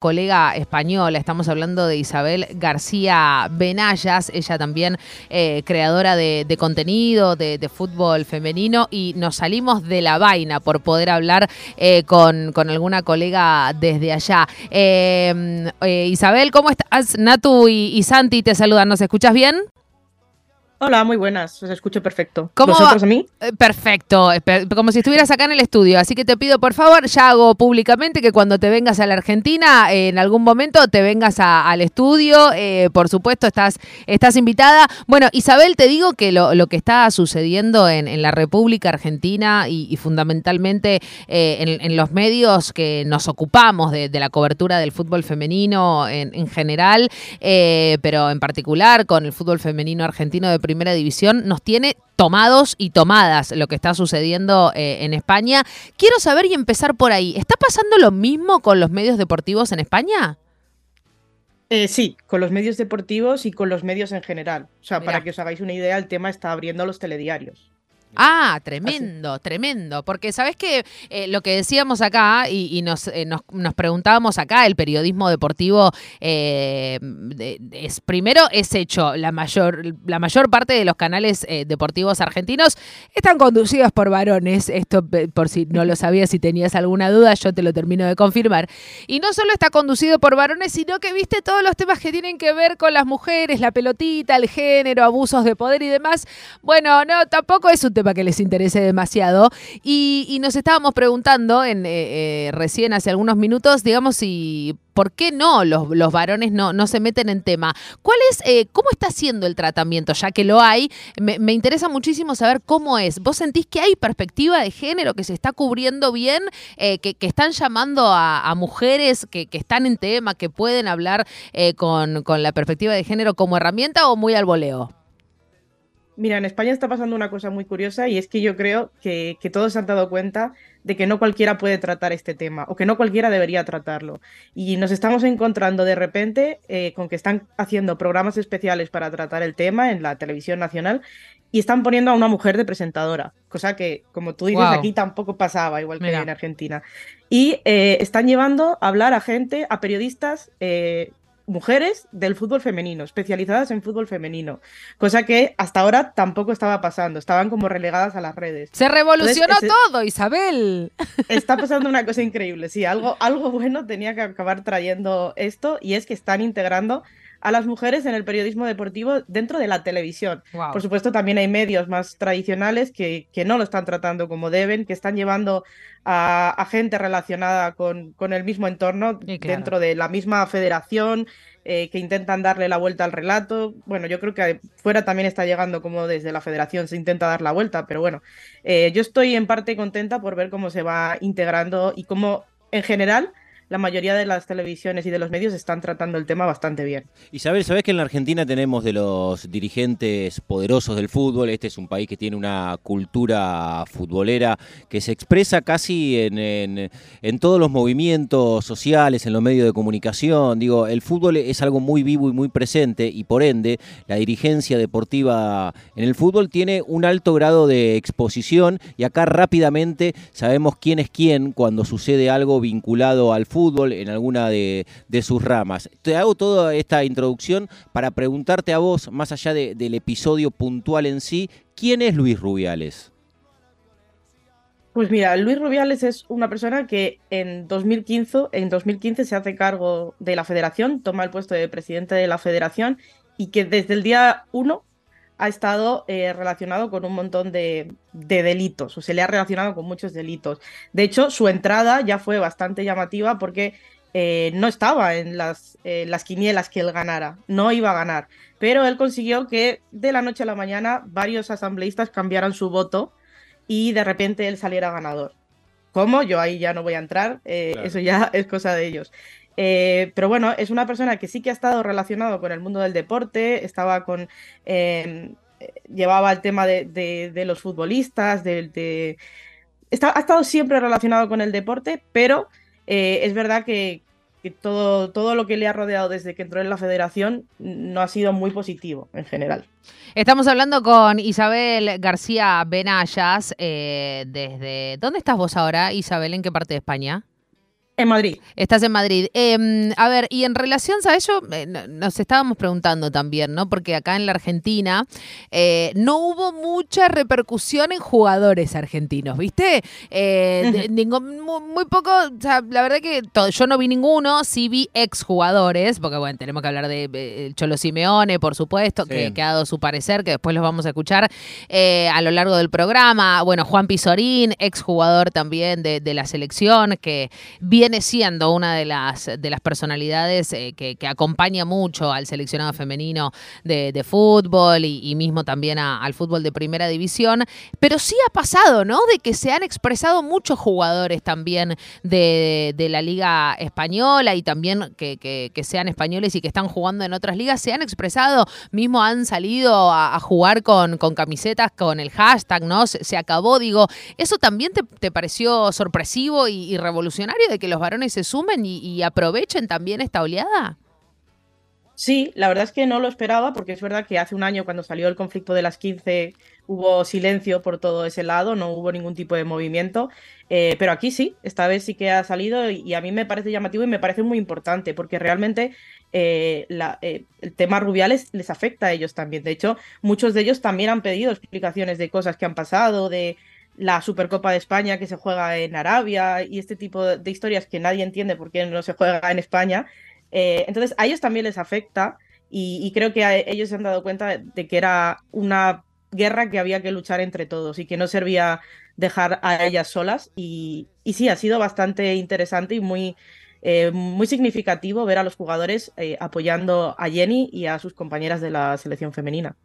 colega española, estamos hablando de Isabel García Benayas, ella también eh, creadora de, contenido, de, fútbol femenino, y nos salimos de la vaina por poder hablar eh, con, alguna colega desde allá. Eh, Isabel, ¿cómo estás? Natu y, y Santi te saludan, ¿nos escuchas bien? Hola, muy buenas, os escucho perfecto. ¿Cómo ¿Vosotros a mí? Eh, perfecto, como si estuvieras acá en el estudio. Así que te pido, por favor, ya hago públicamente que cuando te vengas a la Argentina, en algún momento te vengas al estudio. Eh, por supuesto, estás, estás invitada. Bueno, Isabel, te digo que lo, que está sucediendo en, la República Argentina y, fundamentalmente eh, en, los medios que nos ocupamos de, la cobertura del fútbol femenino en, en general, pero en particular con el fútbol femenino argentino de primera división nos tiene tomados y tomadas lo que está sucediendo eh, en España. Quiero saber y empezar por ahí. ¿Está pasando lo mismo con los medios deportivos en España? Eh, sí, con los medios deportivos y con los medios en general. O sea, para que os hagáis una idea, el tema está abriendo los telediarios. Ah, tremendo, tremendo. Porque sabes que eh, lo que decíamos acá y, eh, nos, nos, preguntábamos acá, el periodismo deportivo eh, es primero es hecho la mayor la mayor parte de los canales deportivos argentinos están conducidos por varones. Esto por si no lo sabías, si tenías alguna duda, yo te lo termino de confirmar. Y no solo está conducido por varones, sino que viste todos los temas que tienen que ver con las mujeres, la pelotita, el género, abusos de poder y demás. Bueno, no, tampoco es un para que les interese demasiado. Y, nos estábamos preguntando eh, eh, recién hace algunos minutos, digamos, si por qué no los, los varones no, no, se meten en tema. ¿Cuál eh, cómo está siendo el tratamiento? Ya que lo hay, me, interesa muchísimo saber cómo es. ¿Vos sentís que hay perspectiva de género, que se está cubriendo bien, que, están llamando a, mujeres que, están en tema, que pueden hablar con, con la perspectiva de género como herramienta o muy al voleo? Mira, en España está pasando una cosa muy curiosa y es que yo creo que, todos se han dado cuenta de que no cualquiera puede tratar este tema o que no cualquiera debería tratarlo. Y nos estamos encontrando de repente eh, con que están haciendo programas especiales para tratar el tema en la televisión nacional y están poniendo a una mujer de presentadora, cosa que, como tú dices, aquí tampoco pasaba, igual que en Argentina. Y eh, están llevando a hablar a gente, a periodistas eh, mujeres del fútbol femenino, especializadas en fútbol femenino, cosa que hasta ahora tampoco estaba pasando, estaban como relegadas a las redes. Se revolucionó todo, Isabel. Está pasando una cosa increíble, sí, algo, algo bueno tenía que acabar trayendo esto y es que están integrando a las mujeres en el periodismo deportivo dentro de la televisión. Por supuesto, también hay medios más tradicionales que, que, no lo están tratando como deben, que están llevando a, gente relacionada con, con, el mismo entorno dentro de la misma federación, eh, que intentan darle la vuelta al relato. Bueno, yo creo que fuera también está llegando como desde la federación se intenta dar la vuelta, pero bueno, eh, yo estoy en parte contenta por ver cómo se va integrando y cómo en general la mayoría de las televisiones y de los medios están tratando el tema bastante bien. Isabel, ¿sabés que en la Argentina tenemos de los dirigentes poderosos del fútbol? Este es un país que tiene una cultura futbolera que se expresa casi en, en, todos los movimientos sociales, en los medios de comunicación. Digo, el fútbol es algo muy vivo y muy presente y por ende la dirigencia deportiva en el fútbol tiene un alto grado de exposición y acá rápidamente sabemos quién es quién cuando sucede algo vinculado al fútbol fútbol en alguna de, sus ramas. Te hago toda esta introducción para preguntarte a vos, más allá del episodio puntual en sí, ¿quién es Luis Rubiales? Pues mira, Luis Rubiales es una persona que en 2015, en 2015 se hace cargo de la federación, toma el puesto de presidente de la federación y que desde el día 1 ha estado eh, relacionado con un montón de, delitos, o se le ha relacionado con muchos delitos. De hecho, su entrada ya fue bastante llamativa porque eh, no estaba en las, las quinielas que él ganara, no iba a ganar, pero él consiguió que de la noche a la mañana varios asambleístas cambiaran su voto y de repente él saliera ganador. ¿Cómo? Yo ahí ya no voy a entrar, eh, eso ya es cosa de ellos. Eh, pero bueno, es una persona que sí que ha estado relacionado con el mundo del deporte, estaba con. Em, llevaba el tema de, los futbolistas, de, ha estado siempre relacionado con el deporte, pero eh, es verdad que, todo, todo lo que le ha rodeado desde que entró en la federación no ha sido muy positivo en general. Estamos hablando con Isabel García Benayas eh, desde... ¿Dónde estás vos ahora, Isabel? ¿En qué parte de España? En Madrid. Estás en Madrid. Em, a ver, y en relación, ¿sabes? Yo eh, nos estábamos preguntando también, ¿no? Porque acá en la Argentina eh, no hubo mucha repercusión en jugadores argentinos, ¿viste? Eh, muy, poco, o sea, la verdad que yo no vi ninguno, sí vi exjugadores, porque bueno, tenemos que hablar de Cholo Simeone, por supuesto, que, ha dado su parecer, que después los vamos a escuchar a lo largo del programa. Bueno, Juan Pizorín, exjugador también de, de la selección, que viene siendo una de las, de las personalidades eh, que, acompaña mucho al seleccionado femenino de, fútbol y, mismo también al fútbol de primera división. Pero sí ha pasado, ¿no? De que se han expresado muchos jugadores también de, la Liga Española y también que, sean españoles y que están jugando en otras ligas, se han expresado, mismo han salido a, jugar con, con, camisetas con el hashtag, ¿no? Se, acabó, digo, ¿eso también te, pareció sorpresivo y revolucionario de que los varones se sumen y, aprovechen también esta oleada? Sí, la verdad es que no lo esperaba porque es verdad que hace un año cuando salió el conflicto de las 15 hubo silencio por todo ese lado, no hubo ningún tipo de movimiento, eh, pero aquí sí, esta vez sí que ha salido y a mí me parece llamativo y me parece muy importante porque realmente eh, eh, el tema Rubiales les afecta a ellos también. De hecho, muchos de ellos también han pedido explicaciones de cosas que han pasado, de la Supercopa de España que se juega en Arabia y este tipo de historias que nadie entiende por qué no se juega en España. Eh, entonces a ellos también les afecta y, creo que ellos se han dado cuenta de que era una guerra que había que luchar entre todos y que no servía dejar a ellas solas. Y, sí, ha sido bastante interesante y muy, eh, muy significativo ver a los jugadores eh, apoyando a Jenny y a sus compañeras de la selección femenina.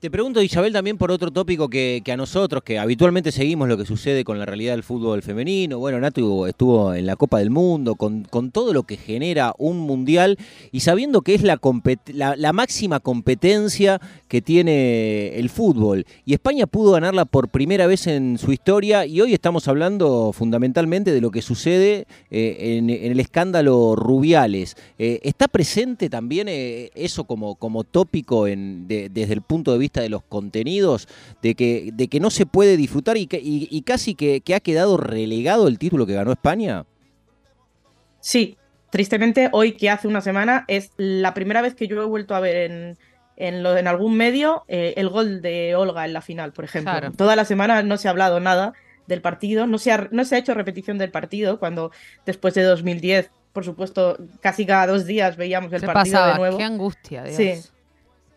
Te pregunto, Isabel, también por otro tópico que, a nosotros, que habitualmente seguimos lo que sucede con la realidad del fútbol femenino. Bueno, Nato estuvo en la Copa del Mundo, con, todo lo que genera un mundial y sabiendo que es la, máxima competencia que tiene el fútbol. Y España pudo ganarla por primera vez en su historia y hoy estamos hablando fundamentalmente de lo que sucede eh, en, el escándalo Rubiales. Eh, ¿Está presente también eh, eso como, como tópico desde el punto de vista de los contenidos, de que, de que no se puede disfrutar y, y, casi que, ha quedado relegado el título que ganó España? Sí, tristemente hoy que hace una semana es la primera vez que yo he vuelto a ver en, en, lo, en algún medio eh, el gol de Olga en la final, por ejemplo. Toda la semana no se ha hablado nada del partido, no se, ha, no se ha hecho repetición del partido, cuando después de 2010, por supuesto, casi cada dos días veíamos el partido de nuevo. Qué angustia, Dios. Sí.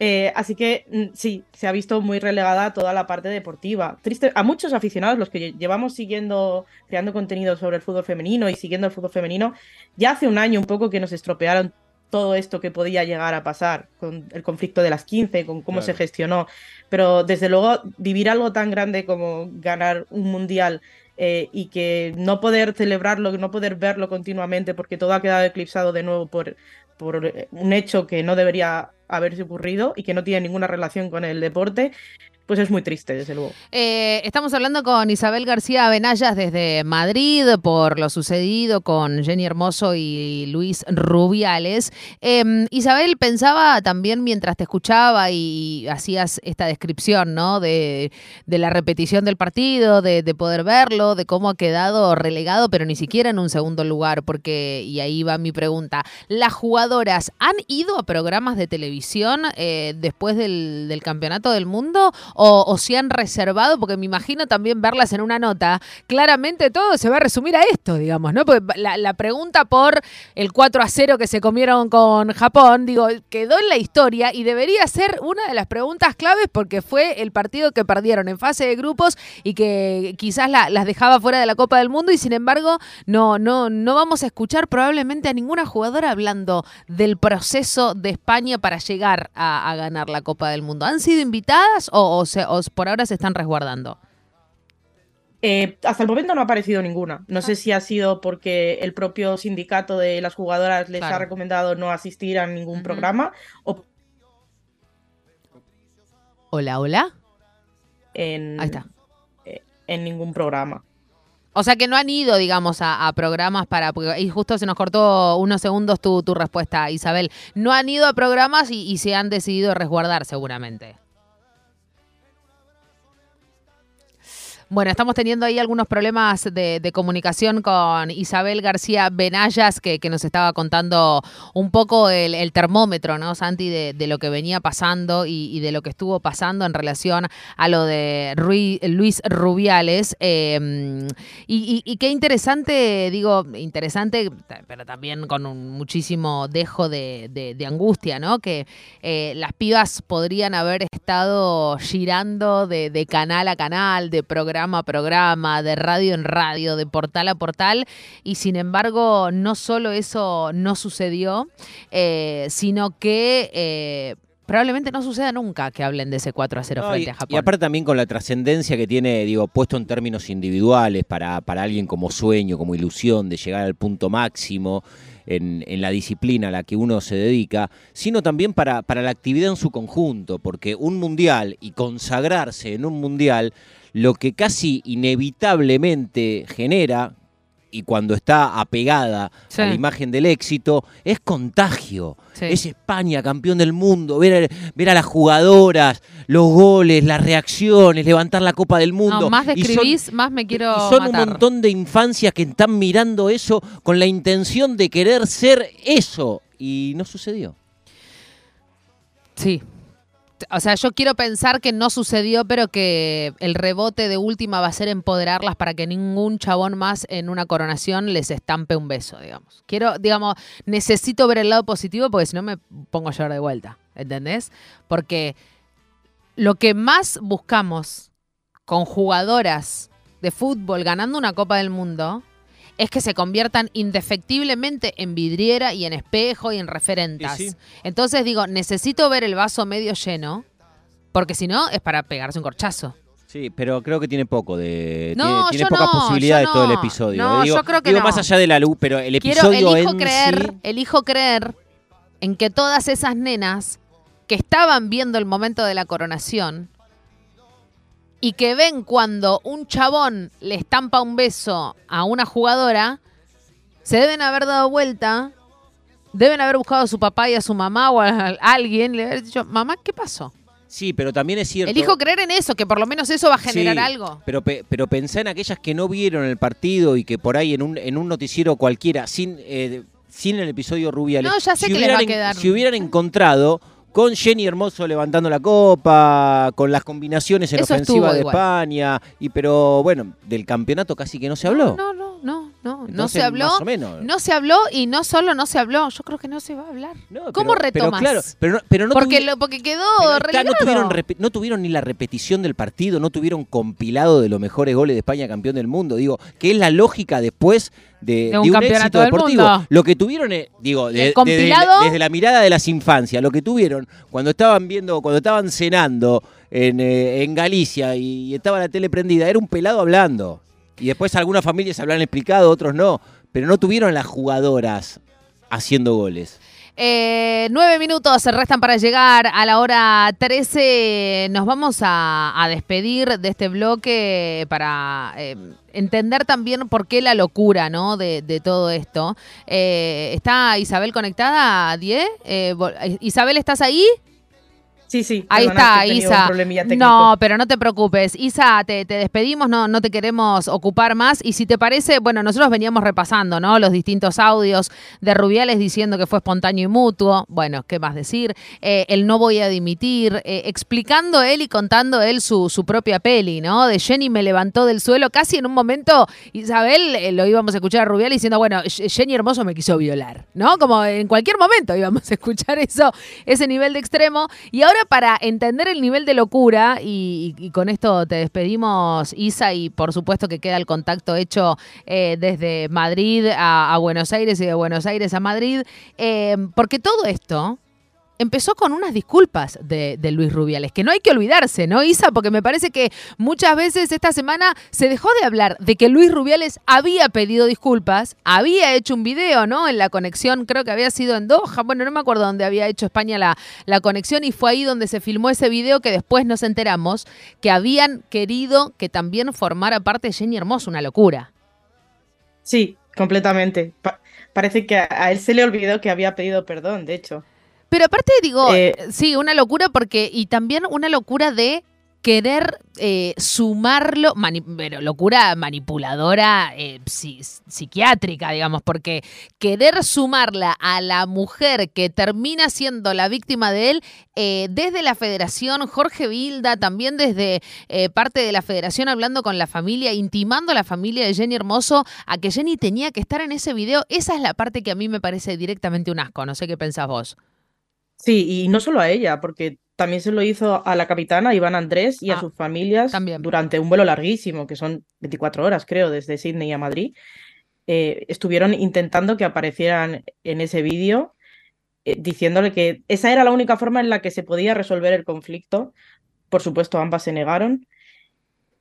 Eh, así que mm, sí, se ha visto muy relegada toda la parte deportiva. Triste, a muchos aficionados, los que llevamos siguiendo, creando contenido sobre el fútbol femenino y siguiendo el fútbol femenino, ya hace un año un poco que nos estropearon todo esto que podía llegar a pasar con el conflicto de las 15, con cómo se gestionó. Pero desde luego, vivir algo tan grande como ganar un mundial eh, y que no poder celebrarlo, no poder verlo continuamente porque todo ha quedado eclipsado de nuevo por, por eh, un hecho que no debería haberse ocurrido y que no tiene ninguna relación con el deporte, pues es muy triste, desde luego. Eh, estamos hablando con Isabel García Benayas desde Madrid por lo sucedido con Jenny Hermoso y Luis Rubiales. Em, Isabel, pensaba también mientras te escuchaba y hacías esta descripción, ¿no? De, la repetición del partido, de, poder verlo, de cómo ha quedado relegado, pero ni siquiera en un segundo lugar, porque, y ahí va mi pregunta, ¿las jugadoras han ido a programas de televisión eh, después del, Campeonato del Mundo? o, si han reservado, porque me imagino también verlas en una nota, claramente todo se va a resumir a esto, digamos, ¿no? Porque la, pregunta por el 4 a 0 que se comieron con Japón, digo, quedó en la historia y debería ser una de las preguntas claves porque fue el partido que perdieron en fase de grupos y que quizás las dejaba fuera de la Copa del Mundo y sin embargo no, no, no vamos a escuchar probablemente a ninguna jugadora hablando del proceso de España para llegar a, ganar la Copa del Mundo. ¿Han sido invitadas o o, por ahora se están resguardando? Eh, hasta el momento no ha aparecido ninguna. No sé ah. si ha sido porque el propio sindicato de las jugadoras les ha recomendado no asistir a ningún programa o... Hola, hola. En, Ahí está. Eh, en ningún programa. O sea que no han ido, digamos, a, programas para. Y justo se nos cortó unos segundos tu, respuesta, Isabel. No han ido a programas y se han decidido resguardar, seguramente. Bueno, estamos teniendo ahí algunos problemas de, comunicación con Isabel García Benayas, que, nos estaba contando un poco el, termómetro, ¿no, Santi, de, lo que venía pasando y, de lo que estuvo pasando en relación a lo de Luis Rubiales. Em, y, qué interesante, digo, interesante, pero también con un muchísimo dejo de, angustia, ¿no? Que eh, las pibas podrían haber estado girando de canal a canal, de programa a programa, de radio en radio, de portal a portal, y sin embargo no solo eso no sucedió, eh, sino que... Eh, probablemente no suceda nunca que hablen de ese 4 a 0 frente a Japón. Y aparte también con la trascendencia que tiene, digo, puesto en términos individuales para, para alguien como sueño, como ilusión de llegar al punto máximo en, en, la disciplina a la que uno se dedica, sino también para, para la actividad en su conjunto, porque un mundial y consagrarse en un mundial lo que casi inevitablemente genera, y cuando está apegada a la imagen del éxito, es contagio. Es España, campeón del mundo, ver, ver a las jugadoras, los goles, las reacciones, levantar la Copa del Mundo. más describís, más me quiero. Y son un montón de infancias que están mirando eso con la intención de querer ser eso. Y no sucedió. Sí, o sea, yo quiero pensar que no sucedió, pero que el rebote de última va a ser empoderarlas para que ningún chabón más en una coronación les estampe un beso, digamos. Quiero, digamos, necesito ver el lado positivo porque si no me pongo a llorar de vuelta, ¿entendés? Porque lo que más buscamos con jugadoras de fútbol ganando una Copa del Mundo es que se conviertan indefectiblemente en vidriera y en espejo y en referentas. Entonces digo, necesito ver el vaso medio lleno, porque si no es para pegarse un corchazo. Sí, pero creo que tiene poco de. No, tiene, tiene pocas posibilidades todo el episodio. No, yo creo que digo más allá de la luz, pero el episodio elijo creer, elijo creer en que todas esas nenas que estaban viendo el momento de la coronación y que ven cuando un chabón le estampa un beso a una jugadora, se deben haber dado vuelta, deben haber buscado a su papá y a su mamá o a alguien, le haber dicho, mamá, ¿qué pasó? Sí, pero también es cierto. Elijo creer en eso, que por lo menos eso va a generar algo. Pero, pero pensá en aquellas que no vieron el partido y que por ahí en un, en un noticiero cualquiera, sin, eh, sin el episodio Rubiales, no, ya sé que les va a quedar. si hubieran encontrado con Jenny Hermoso levantando la copa, con las combinaciones en ofensiva de España, y pero bueno, del campeonato casi que no se habló. No, no, no, no, no se habló. No se habló y no solo no se habló, yo creo que no se va a hablar. ¿Cómo retomas? Pero claro, pero no, pero no porque, porque quedó no tuvieron, no tuvieron ni la repetición del partido, no tuvieron compilado de los mejores goles de España campeón del mundo. Digo, que es la lógica después de, un, éxito deportivo. Lo que tuvieron, eh, digo, desde, la mirada de las infancias, lo que tuvieron cuando estaban viendo, cuando estaban cenando en, eh, en Galicia y, estaba la tele prendida, era un pelado hablando. Y después algunas familias hablan explicado, otros no. Pero no tuvieron las jugadoras haciendo goles. Eh, nueve minutos se restan para llegar a la hora 13. Nos vamos a, despedir de este bloque para eh, entender también por qué la locura ¿no? de, todo esto. Eh, ¿Está Isabel conectada, Die? Isabel, ¿estás ahí? Sí, sí. Ahí está, Isa. No, pero no te preocupes. Isa, te, despedimos, no, no te queremos ocupar más. Y si te parece, bueno, nosotros veníamos repasando, ¿no? Los distintos audios de Rubiales diciendo que fue espontáneo y mutuo. Bueno, ¿qué más decir? Eh, el no voy a dimitir, eh, explicando él y contando él su, su, propia peli, ¿no? De Jenny me levantó del suelo. Casi en un momento, Isabel, eh, lo íbamos a escuchar a Rubiales diciendo, bueno, Jenny Hermoso me quiso violar, ¿no? Como en cualquier momento íbamos a escuchar eso, ese nivel de extremo. Y ahora para entender el nivel de locura, y, con esto te despedimos, Isa, y por supuesto que queda el contacto hecho eh, desde Madrid a, Buenos Aires y de Buenos Aires a Madrid, eh, porque todo esto empezó con unas disculpas de, Luis Rubiales, que no hay que olvidarse, ¿no, Isa? Porque me parece que muchas veces esta semana se dejó de hablar de que Luis Rubiales había pedido disculpas, había hecho un video, ¿no? En la conexión, creo que había sido en Doha, bueno, no me acuerdo dónde había hecho España la, la conexión y fue ahí donde se filmó ese video que después nos enteramos que habían querido que también formara parte Jenny Hermoso, una locura. Sí, completamente. parece que a él se le olvidó que había pedido perdón, de hecho. Pero aparte digo, eh, sí, una locura porque, y también una locura de querer eh, sumarlo, pero locura manipuladora eh, psiquiátrica, digamos, porque querer sumarla a la mujer que termina siendo la víctima de él, eh, desde la federación, Jorge Vilda, también desde parte de la federación hablando con la familia, intimando a la familia de Jenny Hermoso a que Jenny tenía que estar en ese video, esa es la parte que a mí me parece directamente un asco, no sé qué pensás vos. Sí, y no solo a ella, porque también se lo hizo a la capitana Iván Andrés y a ah, sus familias durante un vuelo larguísimo, que son 24 horas, creo, desde Sydney a Madrid. Eh, estuvieron intentando que aparecieran en ese vídeo, eh, diciéndole que esa era la única forma en la que se podía resolver el conflicto. Por supuesto, ambas se negaron.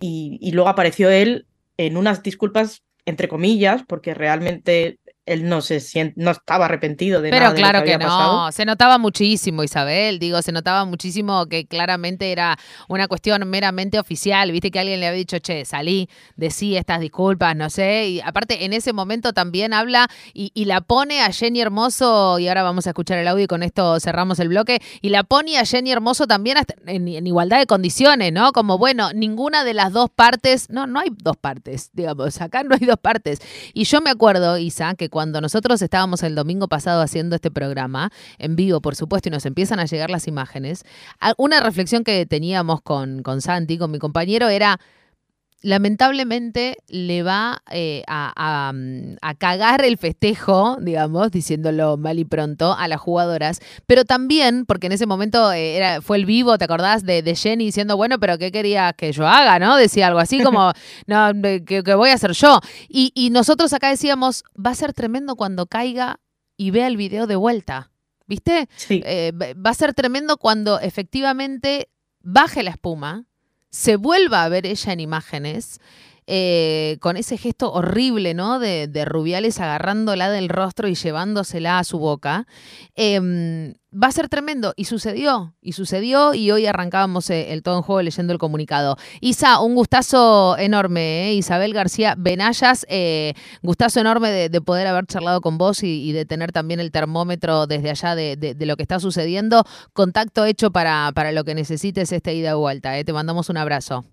Y, y luego apareció él en unas disculpas, entre comillas, porque realmente él no se siente, no estaba arrepentido de Pero nada. Pero claro que, no, se notaba muchísimo, Isabel, digo, se notaba muchísimo que claramente era una cuestión meramente oficial, viste que alguien le había dicho, che, salí, decí estas disculpas, no sé, y aparte en ese momento también habla y, la pone a Jenny Hermoso, y ahora vamos a escuchar el audio y con esto cerramos el bloque, y la pone a Jenny Hermoso también en, en igualdad de condiciones, ¿no? Como, bueno, ninguna de las dos partes, no, no hay dos partes, digamos, acá no hay dos partes. Y yo me acuerdo, Isa, que cuando cuando nosotros estábamos el domingo pasado haciendo este programa, en vivo, por supuesto, y nos empiezan a llegar las imágenes, una reflexión que teníamos con, con Santi, con mi compañero, era lamentablemente le va eh, mm, a, cagar el festejo, digamos, diciéndolo mal y pronto, a las jugadoras, pero también, porque en ese momento eh, era, fue el vivo, ¿te acordás? De, Jenny diciendo, bueno, pero ¿qué quería que yo haga? ¿No? Decía algo así como, no, ¿qué, voy a hacer yo? Y, y nosotros acá decíamos, va a ser tremendo cuando caiga y vea el video de vuelta. ¿Viste? Sí. Eh, va a ser tremendo cuando efectivamente baje la espuma, se vuelva a ver ella en imágenes. Eh, con ese gesto horrible, ¿no? De, Rubiales agarrándola del rostro y llevándosela a su boca. Em, va a ser tremendo. Y sucedió, y sucedió, y hoy arrancábamos eh, el todo en juego leyendo el comunicado. Isa, un gustazo enorme, ¿eh? Isabel García Benayas, gustazo enorme de, poder haber charlado con vos y, de tener también el termómetro desde allá de, lo que está sucediendo. Contacto hecho para, para lo que necesites esta ida y vuelta. Te mandamos un abrazo.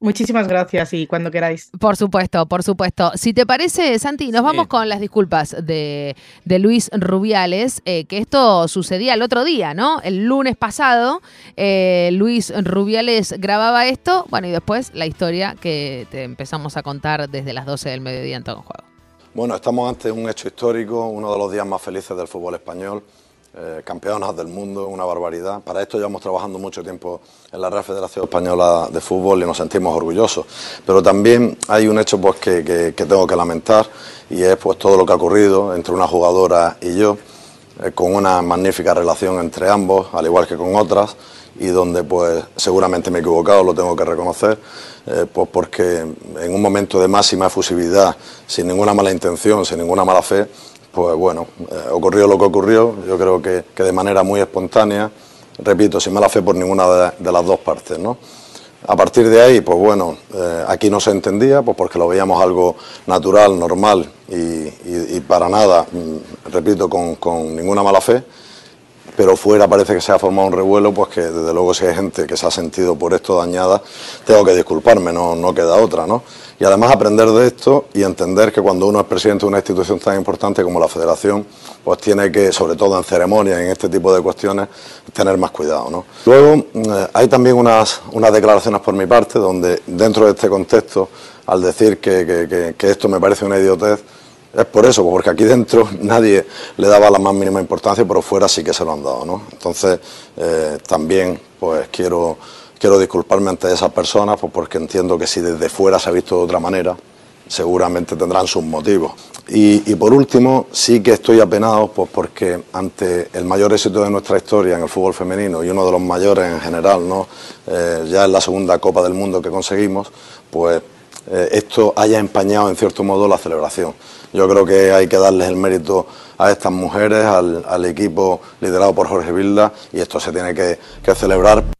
Muchísimas gracias y cuando queráis. Por supuesto, por supuesto. Si te parece, Santi, nos vamos con las disculpas de, Luis Rubiales, eh, que esto sucedía el otro día, ¿no? El lunes pasado, eh, Luis Rubiales grababa esto, bueno, y después la historia que te empezamos a contar desde las 12 del mediodía en todo el juego. Bueno, estamos ante un hecho histórico, uno de los días más felices del fútbol español eh, campeonas del mundo, una barbaridad. Para esto llevamos trabajando mucho tiempo en la Real Federación Española de Fútbol y nos sentimos orgullosos. Pero también hay un hecho pues, que, tengo que lamentar y es pues, todo lo que ha ocurrido entre una jugadora y yo, eh, con una magnífica relación entre ambos, al igual que con otras, y donde pues seguramente me he equivocado, lo tengo que reconocer, eh, pues porque en un momento de máxima efusividad, sin ninguna mala intención, sin ninguna mala fe, pues bueno, eh, ocurrió lo que ocurrió, yo creo que, de manera muy espontánea, repito, sin mala fe por ninguna de, las dos partes, ¿no? A partir de ahí, pues bueno, eh, aquí no se entendía, pues porque lo veíamos algo natural, normal y, para nada, mm, repito, con, con, ninguna mala fe, pero fuera parece que se ha formado un revuelo, pues que desde luego si hay gente que se ha sentido por esto dañada, tengo que disculparme, no, no queda otra, ¿no? Y además aprender de esto y entender que cuando uno es presidente de una institución tan importante como la Federación, pues tiene que, sobre todo en ceremonias, en este tipo de cuestiones, tener más cuidado. ¿no? Luego, eh, hay también unas, unas declaraciones por mi parte donde, dentro de este contexto, al decir que, esto me parece una idiotez, es por eso, porque aquí dentro nadie le daba la más mínima importancia, pero fuera sí que se lo han dado. ¿no? Entonces, eh, también pues quiero Quiero disculparme ante esas personas pues porque entiendo que si desde fuera se ha visto de otra manera, seguramente tendrán sus motivos. Y, por último, sí que estoy apenado pues porque ante el mayor éxito de nuestra historia en el fútbol femenino y uno de los mayores en general, ¿no? Eh, ya es la segunda Copa del Mundo que conseguimos, pues eh, esto haya empañado en cierto modo la celebración. Yo creo que hay que darles el mérito a estas mujeres, al, equipo liderado por Jorge Vilda, y esto se tiene que celebrar